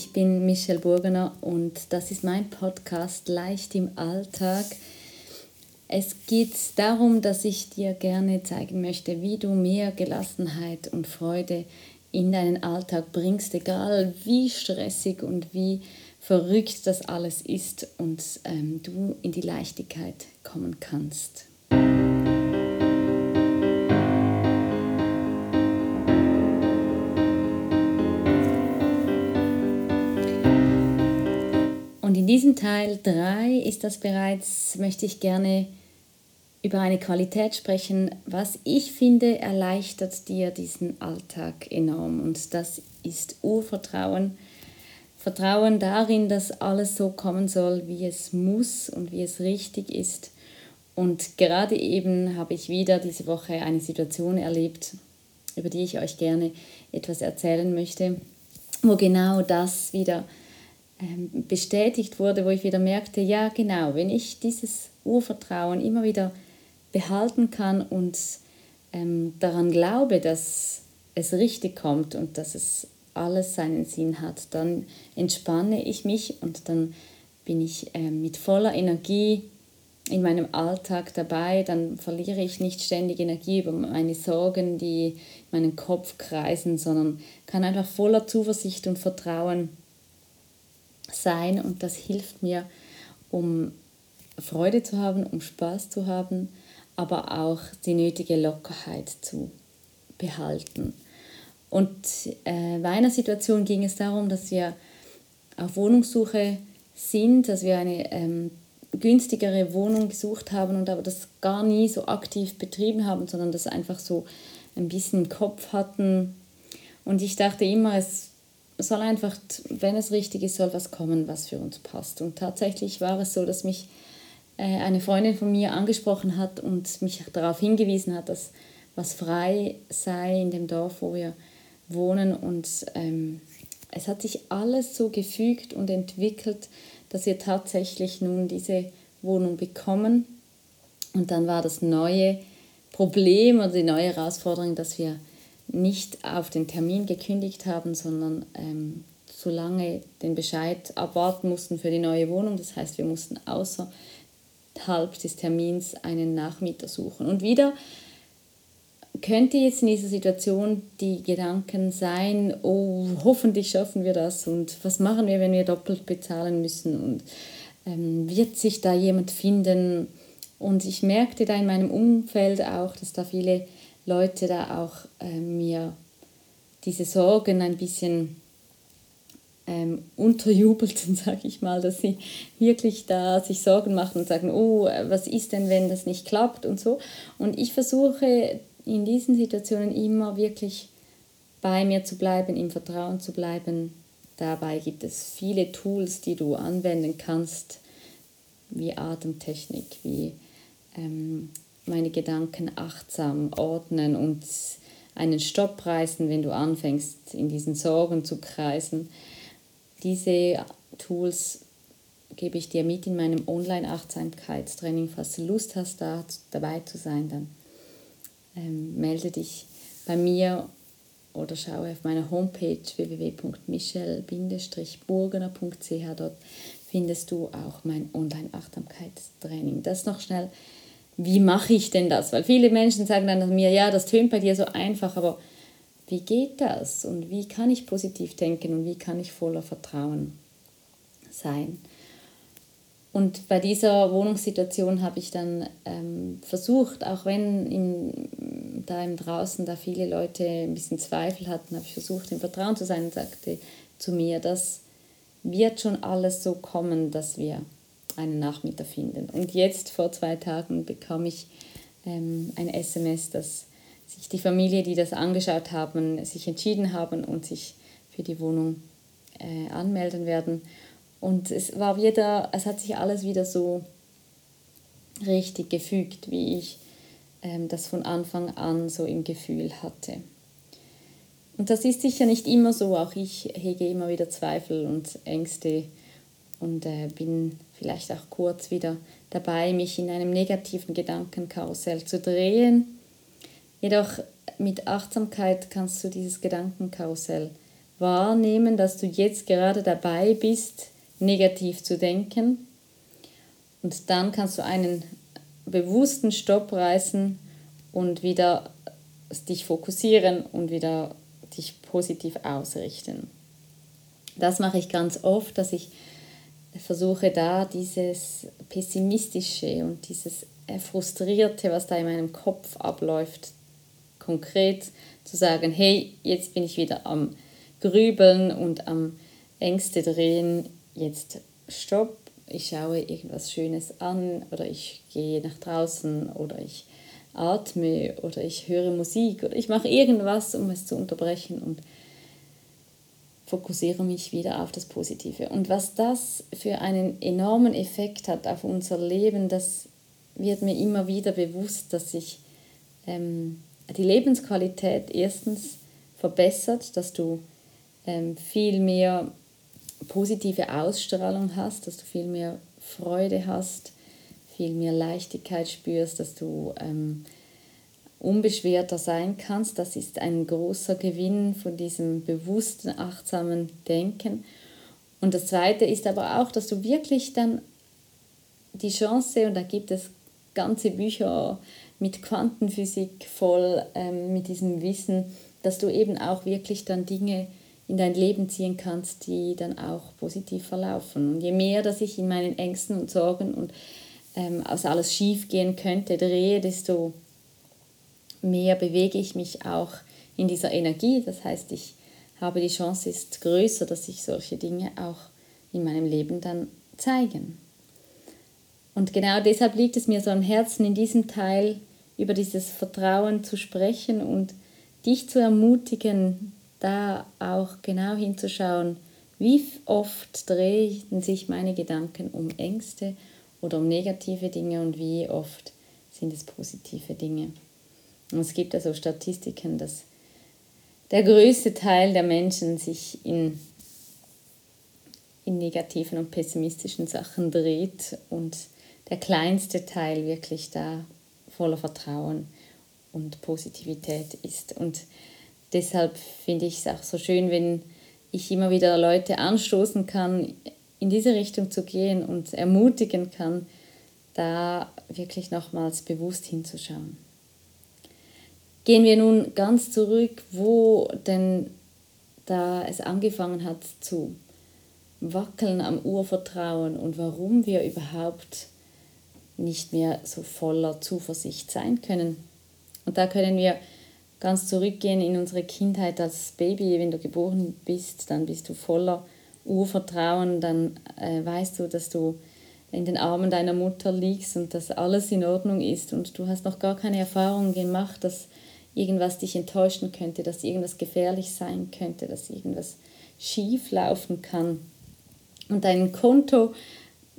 ich bin Michelle Burgener und das ist mein Podcast Leicht im Alltag. Es geht darum, dass ich dir gerne zeigen möchte, wie du mehr Gelassenheit und Freude in deinen Alltag bringst, egal wie stressig und wie verrückt das alles ist und ähm, du in die Leichtigkeit kommen kannst. Diesem Teil 3 ist das bereits, möchte ich gerne über eine Qualität sprechen, was ich finde, erleichtert dir diesen Alltag enorm. Und das ist Urvertrauen. Vertrauen darin, dass alles so kommen soll, wie es muss und wie es richtig ist. Und gerade eben habe ich wieder diese Woche eine Situation erlebt, über die ich euch gerne etwas erzählen möchte, wo genau das wieder bestätigt wurde, wo ich wieder merkte, ja genau, wenn ich dieses Urvertrauen immer wieder behalten kann und ähm, daran glaube, dass es richtig kommt und dass es alles seinen Sinn hat, dann entspanne ich mich und dann bin ich äh, mit voller Energie in meinem Alltag dabei, dann verliere ich nicht ständig Energie über meine Sorgen, die in meinen Kopf kreisen, sondern kann einfach voller Zuversicht und Vertrauen sein und das hilft mir, um Freude zu haben, um Spaß zu haben aber auch die nötige Lockerheit zu behalten. Und äh, bei einer Situation ging es darum, dass wir auf Wohnungssuche sind, dass wir eine ähm, günstigere Wohnung gesucht haben und aber das gar nie so aktiv betrieben haben, sondern das einfach so ein bisschen im Kopf hatten. Und ich dachte immer, es soll einfach, wenn es richtig ist, soll was kommen, was für uns passt. Und tatsächlich war es so, dass mich äh, eine Freundin von mir angesprochen hat und mich darauf hingewiesen hat, dass was frei sei in dem Dorf, wo wir wohnen. Und ähm, es hat sich alles so gefügt und entwickelt, dass wir tatsächlich nun diese Wohnung bekommen. Und dann war das neue Problem oder die neue Herausforderung, dass wir nicht auf den Termin gekündigt haben, sondern ähm, so lange den Bescheid abwarten mussten für die neue Wohnung. Das heißt, wir mussten außer außerhalb des Termins einen Nachmieter suchen. Und wieder könnte jetzt in dieser Situation die Gedanken sein, oh, hoffentlich schaffen wir das und was machen wir, wenn wir doppelt bezahlen müssen und ähm, wird sich da jemand finden? Und ich merkte da in meinem Umfeld auch, dass da viele Leute da auch äh, mir diese Sorgen ein bisschen ähm, unterjubelten, sage ich mal, dass sie wirklich da sich Sorgen machen und sagen, oh, was ist denn, wenn das nicht klappt und so. Und ich versuche in diesen Situationen immer wirklich bei mir zu bleiben, im Vertrauen zu bleiben. Dabei gibt es viele Tools, die du anwenden kannst, wie Atemtechnik, wie ähm, meine Gedanken achtsam ordnen und einen Stopp reißen, wenn du anfängst, in diesen Sorgen zu kreisen. Diese Tools gebe ich dir mit in meinem Online-Achtsamkeitstraining. Falls du Lust hast, da dabei zu sein, dann ähm, melde dich bei mir oder schaue auf meiner Homepage www.michelle-burgener.ch. Dort findest du auch mein Online-Achtsamkeitstraining. Das noch schnell, wie mache ich denn das? Weil viele Menschen sagen dann mir, ja, das tönt bei dir so einfach, aber wie geht das und wie kann ich positiv denken und wie kann ich voller Vertrauen sein. Und bei dieser Wohnungssituation habe ich dann ähm, versucht, auch wenn in, da im draußen da viele Leute ein bisschen Zweifel hatten, habe ich versucht, im Vertrauen zu sein und sagte zu mir, das wird schon alles so kommen, dass wir einen Nachmieter finden. Und jetzt vor zwei Tagen bekam ich ähm, ein SMS, dass sich die Familie, die das angeschaut haben, sich entschieden haben und sich für die Wohnung äh, anmelden werden. Und es war wieder, es hat sich alles wieder so richtig gefügt, wie ich ähm, das von Anfang an so im Gefühl hatte. Und das ist sicher nicht immer so, auch ich hege immer wieder Zweifel und Ängste und äh, bin vielleicht auch kurz wieder dabei, mich in einem negativen Gedankenkarussell zu drehen Jedoch mit Achtsamkeit kannst du dieses Gedankenkarussell wahrnehmen, dass du jetzt gerade dabei bist, negativ zu denken. Und dann kannst du einen bewussten Stopp reißen und wieder dich fokussieren und wieder dich positiv ausrichten. Das mache ich ganz oft, dass ich versuche da dieses pessimistische und dieses frustrierte, was da in meinem Kopf abläuft, konkret zu sagen, hey, jetzt bin ich wieder am Grübeln und am Ängste drehen, jetzt stopp, ich schaue irgendwas Schönes an oder ich gehe nach draußen oder ich atme oder ich höre Musik oder ich mache irgendwas, um es zu unterbrechen und fokussiere mich wieder auf das Positive. Und was das für einen enormen Effekt hat auf unser Leben, das wird mir immer wieder bewusst, dass sich ähm, die Lebensqualität erstens verbessert, dass du ähm, viel mehr positive Ausstrahlung hast, dass du viel mehr Freude hast, viel mehr Leichtigkeit spürst, dass du ähm, unbeschwerter sein kannst. Das ist ein großer Gewinn von diesem bewussten, achtsamen Denken. Und das Zweite ist aber auch, dass du wirklich dann die Chance, und da gibt es ganze Bücher mit Quantenphysik voll, ähm, mit diesem Wissen, dass du eben auch wirklich dann Dinge in dein Leben ziehen kannst, die dann auch positiv verlaufen. Und je mehr, dass ich in meinen Ängsten und Sorgen und ähm, aus alles schief gehen könnte, drehe, desto mehr bewege ich mich auch in dieser Energie. Das heißt, ich habe die Chance ist größer, dass sich solche Dinge auch in meinem Leben dann zeigen. Und genau deshalb liegt es mir so am Herzen, in diesem Teil über dieses Vertrauen zu sprechen und dich zu ermutigen, da auch genau hinzuschauen, wie oft drehen sich meine Gedanken um Ängste oder um negative Dinge und wie oft sind es positive Dinge. Und es gibt also Statistiken, dass der größte Teil der Menschen sich in, in negativen und pessimistischen Sachen dreht und der kleinste Teil wirklich da voller Vertrauen und Positivität ist. Und deshalb finde ich es auch so schön, wenn ich immer wieder Leute anstoßen kann, in diese Richtung zu gehen und ermutigen kann, da wirklich nochmals bewusst hinzuschauen. Gehen wir nun ganz zurück, wo denn da es angefangen hat zu wackeln am Urvertrauen und warum wir überhaupt nicht mehr so voller Zuversicht sein können. Und da können wir ganz zurückgehen in unsere Kindheit als Baby. Wenn du geboren bist, dann bist du voller Urvertrauen, dann äh, weißt du, dass du in den Armen deiner Mutter liegst und dass alles in Ordnung ist und du hast noch gar keine Erfahrung gemacht, dass irgendwas dich enttäuschen könnte, dass irgendwas gefährlich sein könnte, dass irgendwas schief laufen kann. Und dein Konto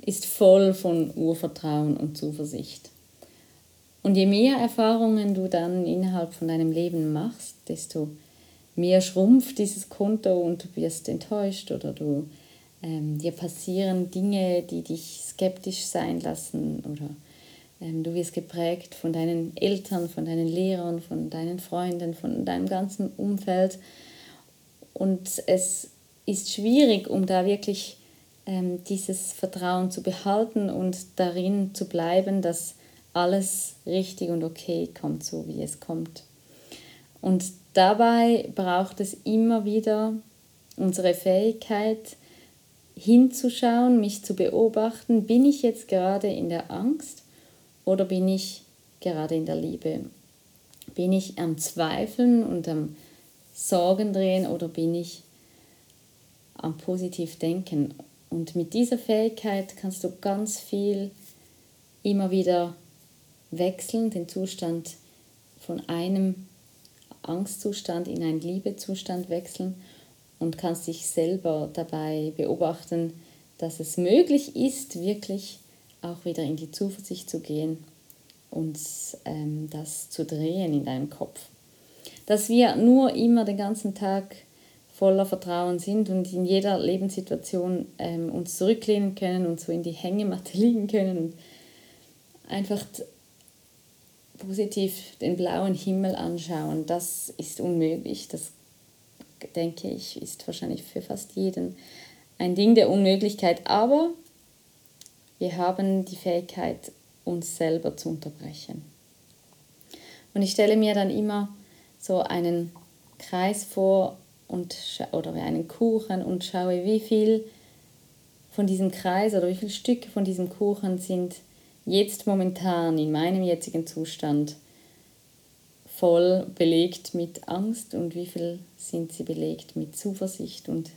ist voll von Urvertrauen und Zuversicht. Und je mehr Erfahrungen du dann innerhalb von deinem Leben machst, desto mehr schrumpft dieses Konto und du wirst enttäuscht oder du, ähm, dir passieren Dinge, die dich skeptisch sein lassen oder du wirst geprägt von deinen Eltern, von deinen Lehrern, von deinen Freunden, von deinem ganzen Umfeld. Und es ist schwierig, um da wirklich ähm, dieses Vertrauen zu behalten und darin zu bleiben, dass alles richtig und okay kommt, so wie es kommt. Und dabei braucht es immer wieder unsere Fähigkeit, hinzuschauen, mich zu beobachten, bin ich jetzt gerade in der Angst oder bin ich gerade in der Liebe? Bin ich am Zweifeln und am Sorgen drehen oder bin ich am positiv denken? Und mit dieser Fähigkeit kannst du ganz viel immer wieder wechseln, den Zustand von einem Angstzustand in einen Liebezustand wechseln und kannst dich selber dabei beobachten, dass es möglich ist, wirklich auch wieder in die Zuversicht zu gehen und ähm, das zu drehen in deinem Kopf. Dass wir nur immer den ganzen Tag voller Vertrauen sind und in jeder Lebenssituation ähm, uns zurücklehnen können und so in die Hängematte liegen können und einfach positiv den blauen Himmel anschauen, das ist unmöglich. Das denke ich, ist wahrscheinlich für fast jeden ein Ding der Unmöglichkeit. Aber wir haben die Fähigkeit, uns selber zu unterbrechen. Und ich stelle mir dann immer so einen Kreis vor und, oder einen Kuchen und schaue, wie viel von diesem Kreis oder wie viele Stücke von diesem Kuchen sind jetzt momentan in meinem jetzigen Zustand voll belegt mit Angst und wie viel sind sie belegt mit Zuversicht und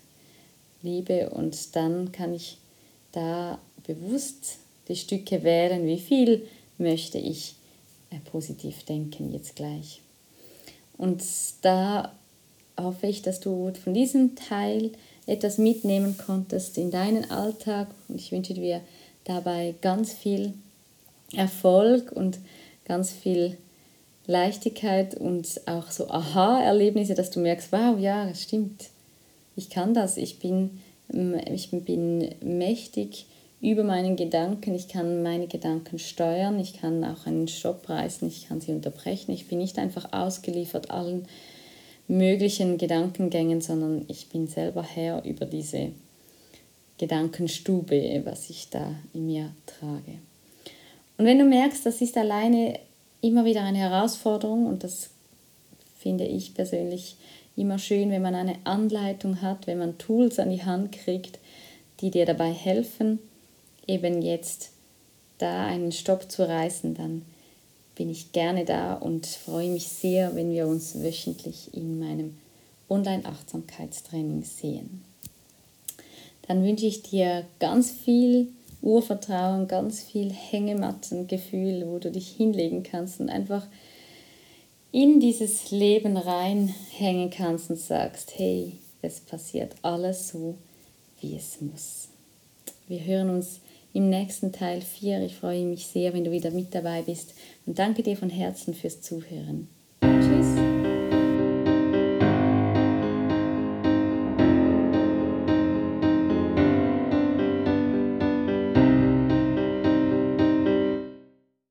Liebe und dann kann ich da bewusst die Stücke wählen, wie viel möchte ich äh, positiv denken jetzt gleich. Und da hoffe ich, dass du von diesem Teil etwas mitnehmen konntest in deinen Alltag. Und ich wünsche dir dabei ganz viel Erfolg und ganz viel Leichtigkeit und auch so Aha-Erlebnisse, dass du merkst, wow, ja, das stimmt, ich kann das, ich bin, ich bin mächtig über meinen Gedanken, ich kann meine Gedanken steuern, ich kann auch einen Stopp reißen, ich kann sie unterbrechen, ich bin nicht einfach ausgeliefert allen möglichen Gedankengängen, sondern ich bin selber Herr über diese Gedankenstube, was ich da in mir trage. Und wenn du merkst, das ist alleine immer wieder eine Herausforderung und das finde ich persönlich immer schön, wenn man eine Anleitung hat, wenn man Tools an die Hand kriegt, die dir dabei helfen, eben jetzt da einen Stopp zu reißen, dann bin ich gerne da und freue mich sehr, wenn wir uns wöchentlich in meinem Online-Achtsamkeitstraining sehen. Dann wünsche ich dir ganz viel Urvertrauen, ganz viel Hängemattengefühl, wo du dich hinlegen kannst und einfach in dieses Leben reinhängen kannst und sagst, hey, es passiert alles so, wie es muss. Wir hören uns im nächsten Teil 4. Ich freue mich sehr, wenn du wieder mit dabei bist und danke dir von Herzen fürs Zuhören.